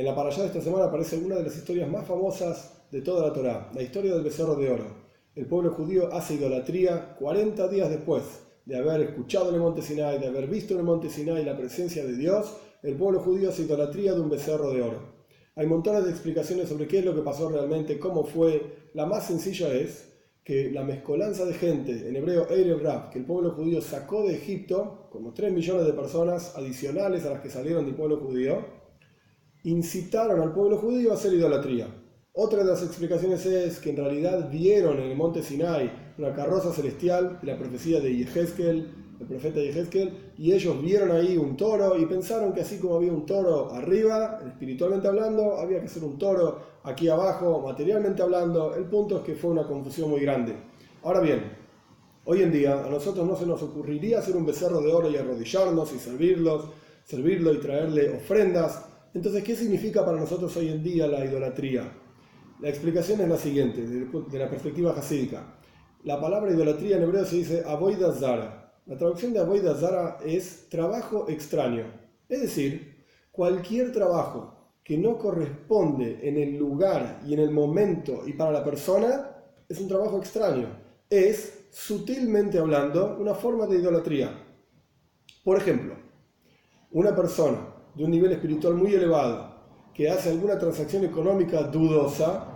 En la parashá de esta semana aparece una de las historias más famosas de toda la Torá, la historia del becerro de oro. El pueblo judío hace idolatría 40 días después de haber escuchado en el monte Sinai, de haber visto en el monte Sinai la presencia de Dios, el pueblo judío hace idolatría de un becerro de oro. Hay montones de explicaciones sobre qué es lo que pasó realmente, cómo fue. La más sencilla es que la mezcolanza de gente, en hebreo Erev que el pueblo judío sacó de Egipto, como 3 millones de personas adicionales a las que salieron del pueblo judío, incitaron al pueblo judío a hacer idolatría. Otra de las explicaciones es que en realidad vieron en el monte Sinai una carroza celestial, la profecía de Yehezkel, el profeta Yehezkel, y ellos vieron ahí un toro y pensaron que así como había un toro arriba, espiritualmente hablando, había que ser un toro aquí abajo, materialmente hablando. El punto es que fue una confusión muy grande. Ahora bien, hoy en día a nosotros no se nos ocurriría hacer un becerro de oro y arrodillarnos y servirlos, servirlo y traerle ofrendas. Entonces, ¿qué significa para nosotros hoy en día la idolatría? La explicación es la siguiente, de la perspectiva hasídica. La palabra idolatría en hebreo se dice avoida zara. La traducción de avoida zara es trabajo extraño. Es decir, cualquier trabajo que no corresponde en el lugar y en el momento y para la persona es un trabajo extraño. Es, sutilmente hablando, una forma de idolatría. Por ejemplo, una persona de un nivel espiritual muy elevado que hace alguna transacción económica dudosa,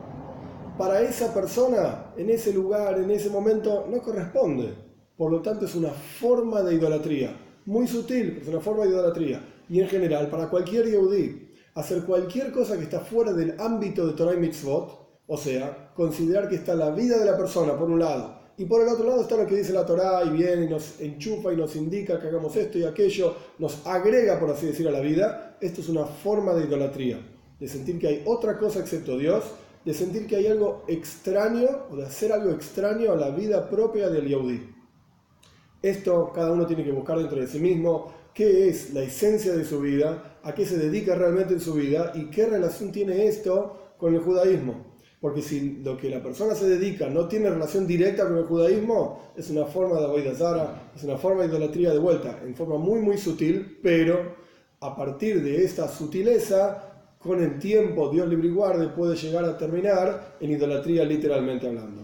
para esa persona, en ese lugar, en ese momento, no corresponde. Por lo tanto, es una forma de idolatría. Muy sutil, pero es una forma de idolatría. Y en general, para cualquier yehudí, hacer cualquier cosa que está fuera del ámbito de Torah y Mitzvot, o sea, considerar que está la vida de la persona por un lado, y por el otro lado está lo que dice la Torah y viene y nos enchufa y nos indica que hagamos esto y aquello, nos agrega, por así decir, a la vida, esto es una forma de idolatría, de sentir que hay otra cosa excepto Dios, de sentir que hay algo extraño o de hacer algo extraño a la vida propia del Yehudi. Esto cada uno tiene que buscar dentro de sí mismo qué es la esencia de su vida, a qué se dedica realmente en su vida y qué relación tiene esto con el judaísmo. Porque si lo que la persona se dedica no tiene relación directa con el judaísmo, es una forma de Aboidazara, es una forma de idolatría de vuelta, en forma muy muy sutil, pero a partir de esta sutileza, con el tiempo, Dios libre y guarde, puede llegar a terminar en idolatría literalmente hablando.